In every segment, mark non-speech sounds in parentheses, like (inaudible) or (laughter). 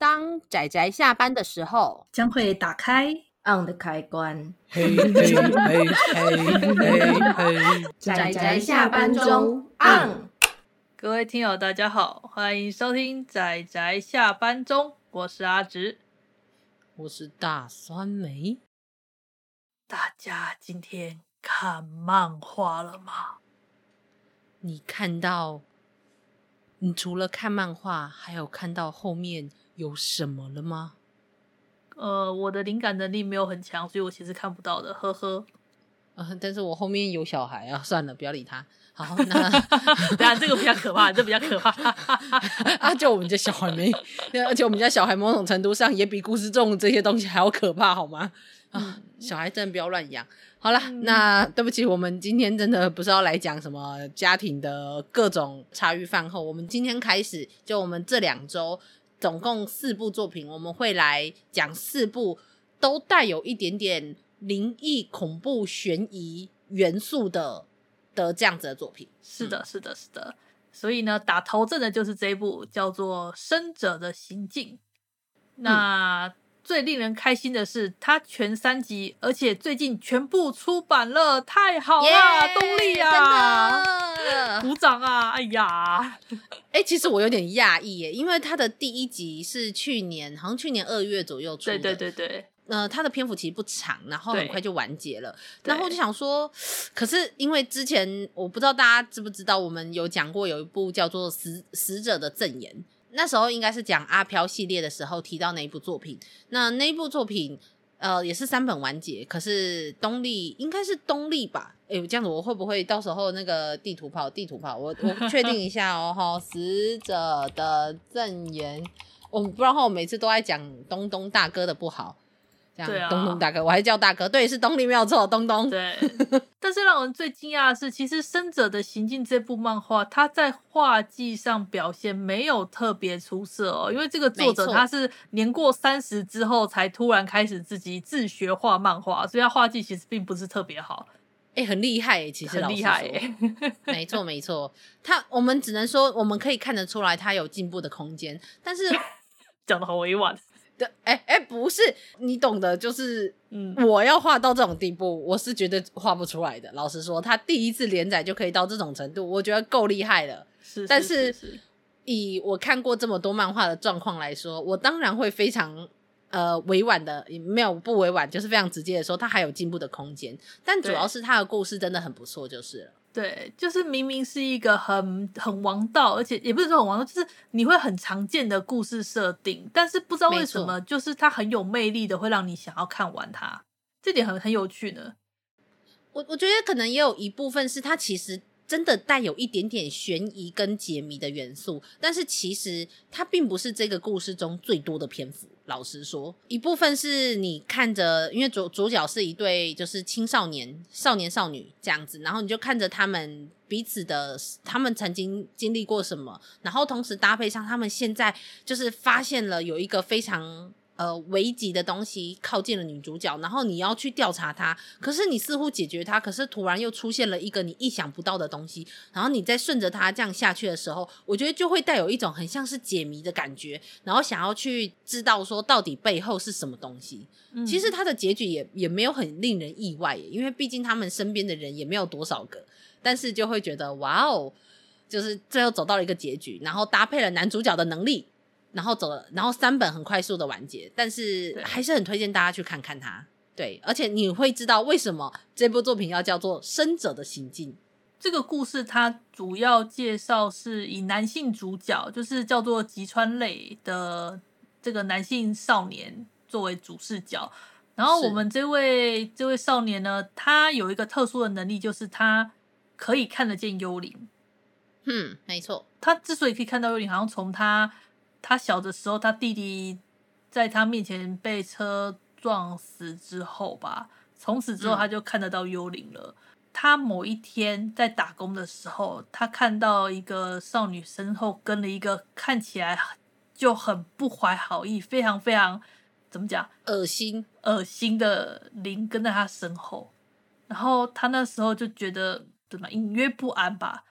当仔仔下班的时候，将会打开 on 的开关。嘿嘿嘿嘿嘿嘿，(laughs) 仔仔下班中 on。各位听友，大家好，欢迎收听仔仔下班中，我是阿直，我是大酸梅。大家今天看漫画了吗？你看到？你除了看漫画，还有看到后面有什么了吗？呃，我的灵感能力没有很强，所以我其实看不到的，呵呵。呃，但是我后面有小孩啊，算了，不要理他。好，(laughs) 那当然这个比较可怕，这比较可怕。(laughs) 啊，就我们家小孩没，而且我们家小孩某种程度上也比故事中这些东西还要可怕，好吗？啊，小孩真的不要乱养。好了，嗯、那对不起，我们今天真的不是要来讲什么家庭的各种茶余饭后。我们今天开始，就我们这两周总共四部作品，我们会来讲四部都带有一点点灵异、恐怖、悬疑元素的的这样子的作品。是的，是的，是的。所以呢，打头阵的就是这一部叫做《生者的行径》。那。嗯最令人开心的是，它全三集，而且最近全部出版了，太好了动力啊，(laughs) 鼓掌啊！哎呀，哎、欸，其实我有点讶异耶，因为它的第一集是去年，好像去年二月左右出的。对对对对。呃，它的篇幅其实不长，然后很快就完结了。然后我就想说，可是因为之前我不知道大家知不知道，我们有讲过有一部叫做《死死者的赠言》。那时候应该是讲阿飘系列的时候提到那一部作品，那那一部作品呃也是三本完结，可是东立应该是东立吧？哎、欸，这样子我会不会到时候那个地图炮地图炮？我我 (laughs) 确定一下哦哈，死者的证言，我不然后我每次都在讲东东大哥的不好。对啊，东东大哥，我还叫大哥，对，是东立没有错，东东。对，(laughs) 但是让我们最惊讶的是，其实《生者的行径》这部漫画，它在画技上表现没有特别出色哦，因为这个作者他是年过三十之后才突然开始自己自学画漫画，所以他画技其实并不是特别好。哎、欸，很厉害哎，其实很厉害哎，没错没错，他我们只能说我们可以看得出来他有进步的空间，但是讲的好委婉。哎哎、欸欸，不是你懂的，就是嗯，我要画到这种地步，我是绝对画不出来的。老实说，他第一次连载就可以到这种程度，我觉得够厉害了。是，是，但是以我看过这么多漫画的状况来说，我当然会非常呃委婉的，没有不委婉，就是非常直接的说，他还有进步的空间。但主要是他的故事真的很不错，就是了。对，就是明明是一个很很王道，而且也不是说很王道，就是你会很常见的故事设定，但是不知道为什么，就是它很有魅力的，会让你想要看完它，这点很很有趣呢。我我觉得可能也有一部分是它其实。真的带有一点点悬疑跟解谜的元素，但是其实它并不是这个故事中最多的篇幅。老实说，一部分是你看着，因为主主角是一对就是青少年少年少女这样子，然后你就看着他们彼此的，他们曾经经历过什么，然后同时搭配上他们现在就是发现了有一个非常。呃，危急的东西靠近了女主角，然后你要去调查它，可是你似乎解决它，可是突然又出现了一个你意想不到的东西，然后你再顺着它这样下去的时候，我觉得就会带有一种很像是解谜的感觉，然后想要去知道说到底背后是什么东西。嗯、其实它的结局也也没有很令人意外耶，因为毕竟他们身边的人也没有多少个，但是就会觉得哇哦，就是最后走到了一个结局，然后搭配了男主角的能力。然后走了，然后三本很快速的完结，但是还是很推荐大家去看看它。对，而且你会知道为什么这部作品要叫做《生者的行径》。这个故事它主要介绍是以男性主角，就是叫做吉川类的这个男性少年作为主视角。然后我们这位这位少年呢，他有一个特殊的能力，就是他可以看得见幽灵。嗯，没错。他之所以可以看到幽灵，好像从他。他小的时候，他弟弟在他面前被车撞死之后吧，从此之后他就看得到幽灵了。嗯。他某一天在打工的时候，他看到一个少女身后跟了一个看起来就很不怀好意、非常非常怎么讲恶心、恶心的灵跟在他身后，然后他那时候就觉得怎么隐约不安吧？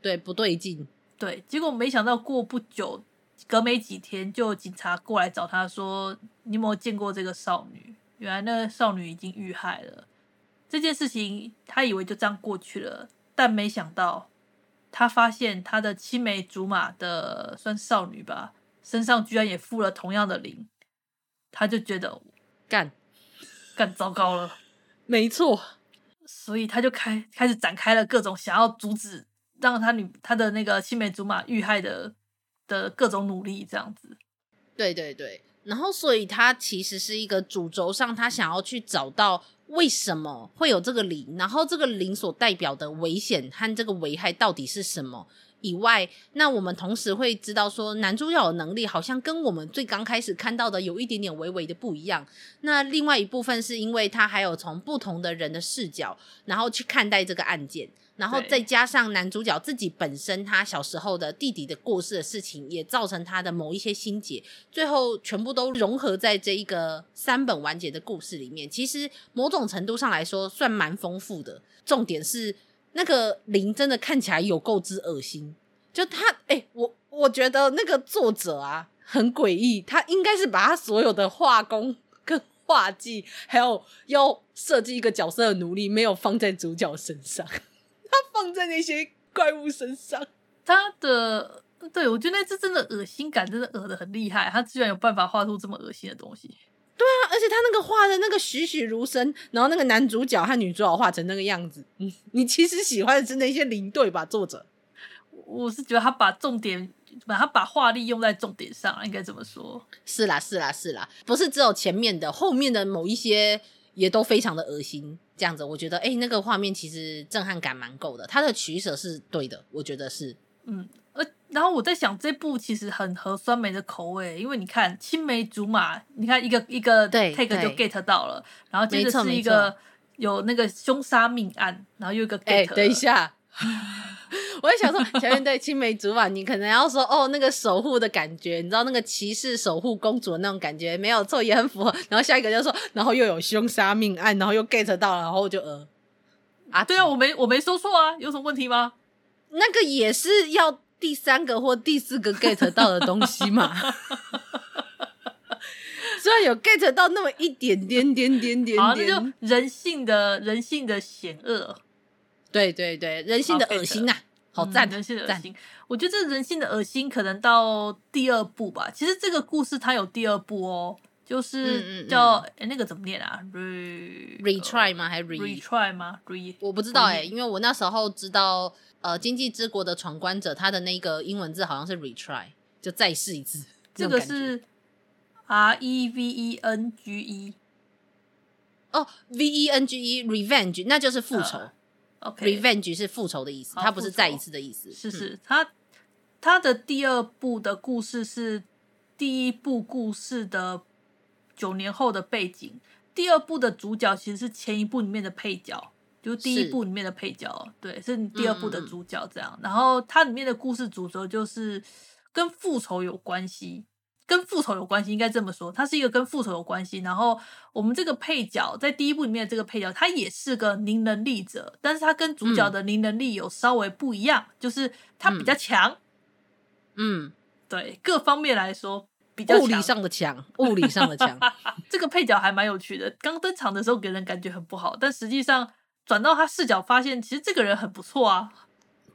对，不对劲。对，结果没想到过不久。隔没几天，就警察过来找他说：“你有没有见过这个少女？”原来那个少女已经遇害了。这件事情他以为就这样过去了，但没想到他发现他的青梅竹马的算少女吧，身上居然也附了同样的灵，他就觉得干干糟糕了，没错，所以他就开开始展开了各种想要阻止让他女他的那个青梅竹马遇害的的各种努力，这样子。对对对，然后所以他其实是一个主轴上，他想要去找到。为什么会有这个灵？然后这个灵所代表的危险和这个危害到底是什么？以外，那我们同时会知道说，男主角的能力好像跟我们最刚开始看到的有一点点微微的不一样。那另外一部分是因为他还有从不同的人的视角，然后去看待这个案件。然后再加上男主角自己本身，他小时候的弟弟的过世的事情，也造成他的某一些心结，最后全部都融合在这一个三本完结的故事里面。其实某种程度上来说，算蛮丰富的。重点是那个灵真的看起来有够之恶心，就他，哎、欸，我我觉得那个作者啊很诡异，他应该是把他所有的画工跟画技，还有要设计一个角色的努力，没有放在主角身上。放在那些怪物身上，他的对，我觉得那只真的恶心感真的恶的很厉害，他居然有办法画出这么恶心的东西。对啊，而且他那个画的那个栩栩如生，然后那个男主角和女主角画成那个样子，你，你其实喜欢的是那些零队吧？作者，我是觉得他把重点，把他把画力用在重点上，应该这么说。是啦，是啦，是啦，不是只有前面的，后面的某一些也都非常的恶心。这样子，我觉得，哎、欸，那个画面其实震撼感蛮够的，他的取舍是对的，我觉得是，嗯，呃，然后我在想，这部其实很合酸梅的口味，因为你看青梅竹马，你看一个一个 take 就 get 到了，然后接着是一个有那个凶杀命案，然后又一个 get，等一下。我也想说，前面对青梅竹马，你可能要说哦，那个守护的感觉，你知道那个骑士守护公主的那种感觉，没有错，也很符合。然后下一个就说，然后又有凶杀命案，然后又 get 到了，然后就呃啊，对啊，我没我没说错啊，有什么问题吗？那个也是要第三个或第四个 get 到的东西嘛。虽然有 get 到那么一点点点点点点，好，那就人性的人性的险恶。对对对，人性的恶心呐、啊，好赞、嗯！人性的恶心，我觉得这人性的恶心可能到第二部吧。其实这个故事它有第二部哦，就是叫哎、嗯嗯嗯、那个怎么念啊？re retry 吗？还是 re retry 吗？re (laughs) 我不知道哎、欸，因为我那时候知道呃，经济之国的闯关者他的那个英文字好像是 retry，就再试一次。(laughs) 这个是 r e v e n g e 哦，v e n g e revenge，那就是复仇。Revenge 是复仇的意思，它不是再一次的意思。是是，它它的第二部的故事是第一部故事的九年后的背景，第二部的主角其实是前一部里面的配角，就是第一部里面的配角，对，是第二部的主角这样。嗯、然后它里面的故事主轴就是跟复仇有关系。跟复仇有关系，应该这么说，他是一个跟复仇有关系。然后我们这个配角在第一部里面的这个配角，他也是个灵能力者，但是他跟主角的灵能力有稍微不一样，嗯、就是他比较强。嗯，对，各方面来说比较强，物理上的强，物理上的强。(laughs) 这个配角还蛮有趣的，刚登场的时候给人感觉很不好，但实际上转到他视角发现，其实这个人很不错啊。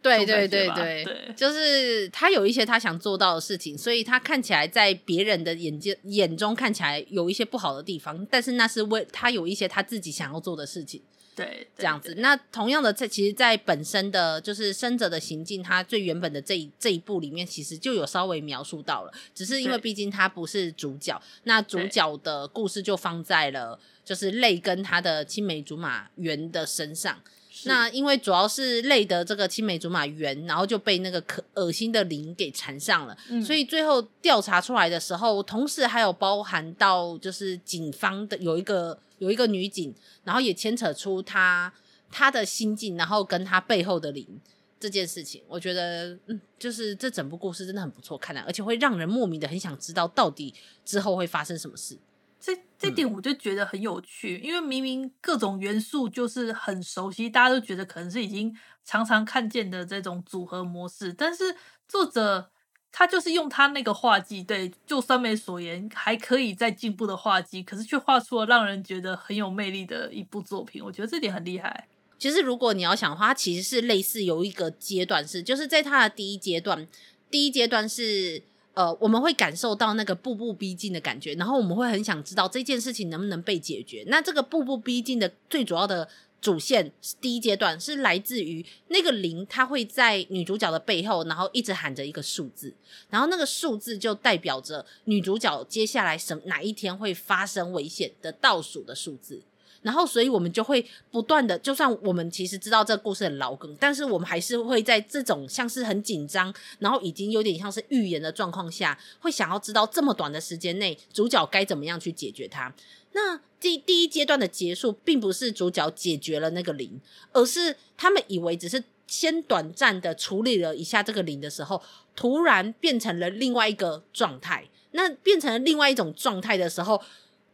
对对对对，对，就是他有一些他想做到的事情，所以他看起来在别人的眼睛眼中看起来有一些不好的地方，但是那是为他有一些他自己想要做的事情。对，这样子。那同样的，在其实，在本身的就是生者的行径，他最原本的这一这一步里面，其实就有稍微描述到了，只是因为毕竟他不是主角，那主角的故事就放在了就是泪跟他的青梅竹马圆的身上。那因为主要是累的这个青梅竹马缘，然后就被那个可恶心的灵给缠上了，嗯，所以最后调查出来的时候，同时还有包含到就是警方的有一个有一个女警，然后也牵扯出她她的心境，然后跟她背后的灵这件事情，我觉得嗯，就是这整部故事真的很不错看的，而且会让人莫名的很想知道到底之后会发生什么事。这这点我就觉得很有趣，嗯，因为明明各种元素就是很熟悉，大家都觉得可能是已经常常看见的这种组合模式，但是作者他就是用他那个画技，对，就酸梅所言，还可以再进步的画技，可是却画出了让人觉得很有魅力的一部作品。我觉得这点很厉害。其实如果你要想的话，它其实是类似有一个阶段是，就是在它的第一阶段，第一阶段是呃，我们会感受到那个步步逼近的感觉，然后我们会很想知道这件事情能不能被解决。那这个步步逼近的最主要的。主线第一阶段是来自于那个零，它会在女主角的背后，然后一直喊着一个数字，然后那个数字就代表着女主角接下来什哪一天会发生危险的倒数的数字。然后，所以我们就会不断的，就算我们其实知道这个故事很老梗，但是我们还是会在这种像是很紧张，然后已经有点像是预言的状况下，会想要知道这么短的时间内主角该怎么样去解决它。那第第一阶段的结束，并不是主角解决了那个零，而是他们以为只是先短暂的处理了一下这个零的时候，突然变成了另外一个状态。那变成另外一种状态的时候，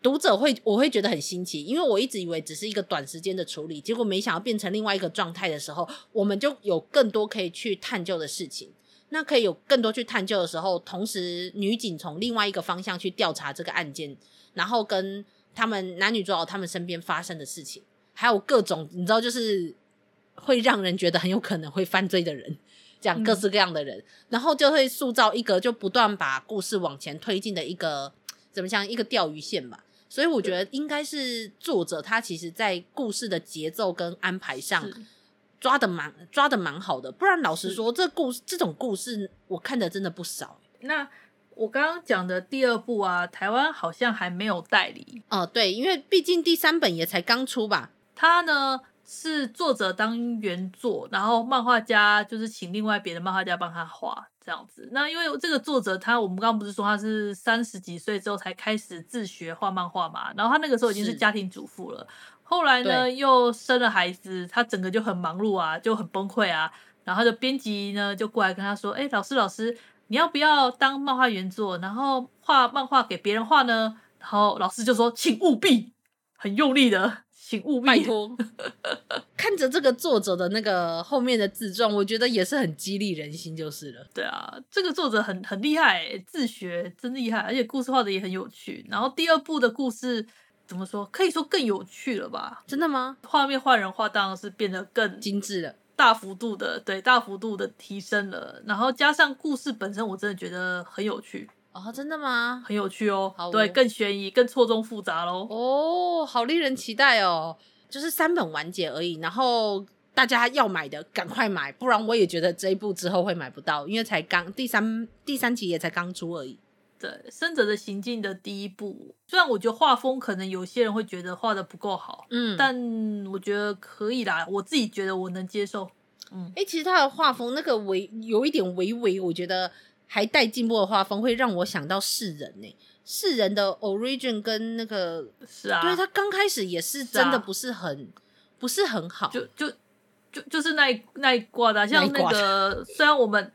读者会我会觉得很新奇，因为我一直以为只是一个短时间的处理，结果没想到变成另外一个状态的时候，我们就有更多可以去探究的事情。那可以有更多去探究的时候，同时女警从另外一个方向去调查这个案件，然后跟。他们男女主角他们身边发生的事情，还有各种你知道，就是会让人觉得很有可能会犯罪的人，这样各式各样的人，嗯、然后就会塑造一个就不断把故事往前推进的一个怎么讲一个钓鱼线吧。所以我觉得应该是作者他其实在故事的节奏跟安排上抓的蛮抓的蛮好的。不然老实说，这故事这种故事我看的真的不少。那。我刚刚讲的第二部啊，台湾好像还没有代理哦。对，因为毕竟第三本也才刚出吧。他呢是作者当原作，然后漫画家就是请另外别的漫画家帮他画这样子。那因为这个作者他，我们刚刚不是说他是三十几岁之后才开始自学画漫画嘛？然后他那个时候已经是家庭主妇了，后来呢又生了孩子，他整个就很忙碌啊，就很崩溃啊。然后他的编辑呢就过来跟他说：“哎，老师，老师。”你要不要当漫画原作，然后画漫画给别人画呢？然后老师就说：“请务必，很用力的，请务必。”拜托。(laughs) 看着这个作者的那个后面的自传，我觉得也是很激励人心，就是了。对啊，这个作者很很厉害，自学真厉害，而且故事画的也很有趣。然后第二部的故事怎么说？可以说更有趣了吧？真的吗？画面画人画当然是变得更精致了。大幅度的，对，大幅度的提升了，然后加上故事本身，我真的觉得很有趣哦，真的吗？很有趣哦，哦，对，更悬疑，更错综复杂喽，哦，好令人期待哦，就是三本完结而已，然后大家要买的赶快买，不然我也觉得这一部之后会买不到，因为才刚第三第三集也才刚出而已。对，生者的行进的第一部，虽然我觉得画风可能有些人会觉得画的不够好，嗯，但我觉得可以啦，我自己觉得我能接受，嗯，哎、欸，其实他的画风那个微有一点微微，我觉得还带进步的画风，会让我想到世人呢、欸，世人的 origin 跟那个是啊，对他刚开始也是真的不是很不是很好，就就就就是那一那一挂的，像那个虽然我们。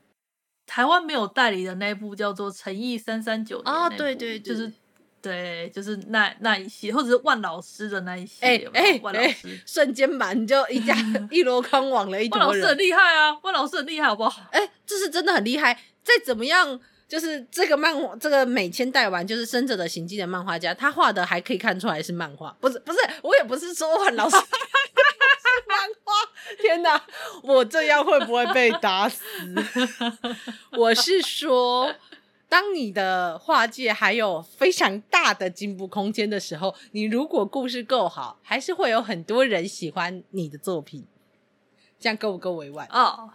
台湾没有代理的那一部叫做《诚意三三九》啊，对对，就是对，就是那那一系，或者是万老师的那一系，哎哎，万老师。瞬间满就一家 (laughs) 一箩筐网了一万老师很厉害啊，万老师很厉害，好不好？哎，这是真的很厉害。再怎么样，就是这个漫画，这个美千代完就是《生者的行迹》的漫画家，他画的还可以看出来是漫画，不是不是，我也不是说很老师。漫画，天哪！我这样会不会被打死？(laughs) 我是说，当你的画界还有非常大的进步空间的时候，你如果故事够好，还是会有很多人喜欢你的作品。这样够不够委婉？哦，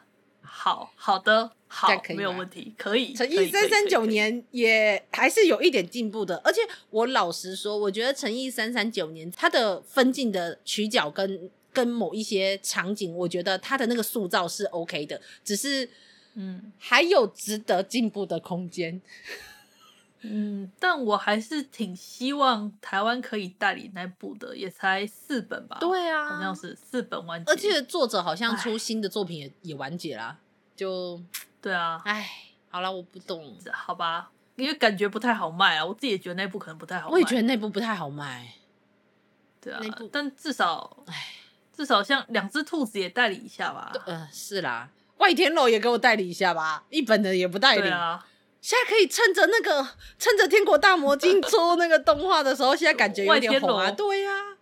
好好的，好，没有问题，可以。陈奕三三九年也还是有一点进步的，而且我老实说，我觉得陈奕三三九年他的分镜的取角跟。跟某一些场景，我觉得他的那个塑造是 OK 的，只是，嗯，还有值得进步的空间。嗯，但我还是挺希望台湾可以代理那部的，也才四本吧？对啊，好像是四本完结，而且作者好像出新的作品也也完结啦。就 (tsk) 对啊，哎，好了，我不懂，好吧，因为感觉不太好卖啊，我自己也觉得那部可能不太好卖，我也觉得那部不太好卖，对啊，那部但至少，哎。至少像两只兔子也代理一下吧。呃，是啦，外天楼也给我代理一下吧。一本的也不代理。对啊，现在可以趁着那个趁着《天国大魔境》做那个动画的时候，现在感觉有点红啊。对呀、啊，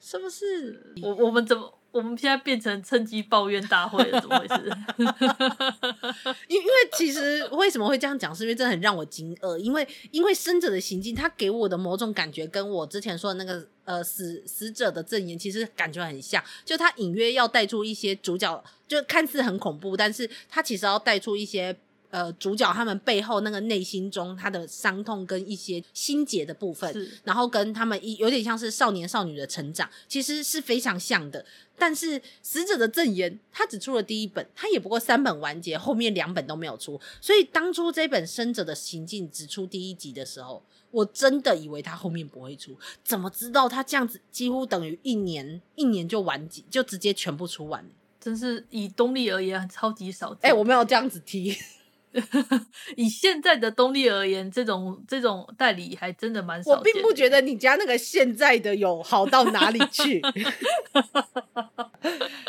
是不是？我我们怎么？我们现在变成趁机抱怨大会了，怎么回事？(laughs) 因因为其实为什么会这样讲，是因为真的很让我惊愕。因为因为生者的行径，他给我的某种感觉，跟我之前说的那个呃死死者的证言，其实感觉很像。就他隐约要带出一些主角，就看似很恐怖，但是他其实要带出一些。呃，主角他们背后那个内心中他的伤痛跟一些心结的部分，然后跟他们一有点像是少年少女的成长，其实是非常像的。但是死者的证言，他只出了第一本，他也不过三本完结，后面两本都没有出。所以当初这本生者的行径只出第一集的时候，我真的以为他后面不会出。怎么知道他这样子几乎等于一年，一年就完结，就直接全部出完。真是以东立而言，超级少见。哎、欸，我没有这样子提。(laughs) 以现在的东立而言，这种这种代理还真的蛮少。我并不觉得你家那个现在的有好到哪里去。(laughs)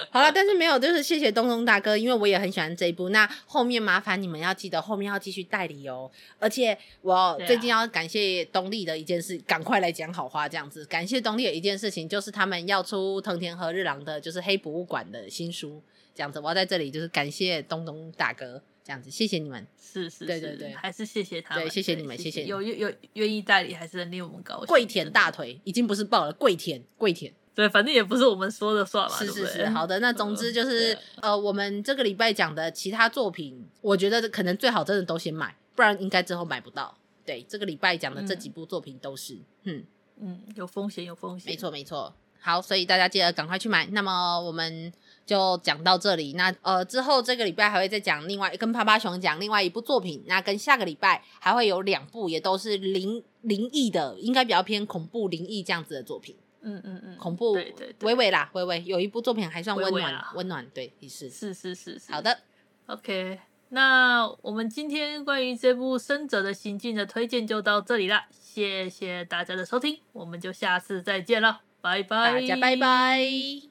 好了，但是没有，就是谢谢东东大哥，因为我也很喜欢这一部。那后面麻烦你们要记得后面要继续代理哦。而且我最近要感谢东立的一件事，赶、啊、快来讲好话，这样子。感谢东立的一件事情，就是他们要出藤田和日郎的，就是黑博物馆的新书，这样子。我要在这里就是感谢东东大哥。这样子，谢谢你们。是是，是，对对对，还是谢谢他们。对，谢谢你们，谢谢，谢谢。有有愿意代理，还是令我们高兴。跪舔大腿，已经不是抱了，跪舔跪舔。对，反正也不是我们说的算嘛。是是是，好的。那总之就是，呃，我们这个礼拜讲的其他作品，我觉得可能最好真的都先买，不然应该之后买不到。对，这个礼拜讲的这几部作品都是，嗯嗯，有风险，有风险。没错没错。好，所以大家记得赶快去买。那么我们。就讲到这里，那呃之后这个礼拜还会再讲另外跟趴趴熊讲另外一部作品，那跟下个礼拜还会有两部，也都是灵灵异的，应该比较偏恐怖灵异这样子的作品。嗯嗯嗯，恐怖，对对，微微啦，微微有一部作品还算温暖，温暖，对，也是是是是是。好的，OK，那我们今天关于这部《生者的行径》的推荐就到这里了，谢谢大家的收听，我们就下次再见了，拜拜，大家拜拜。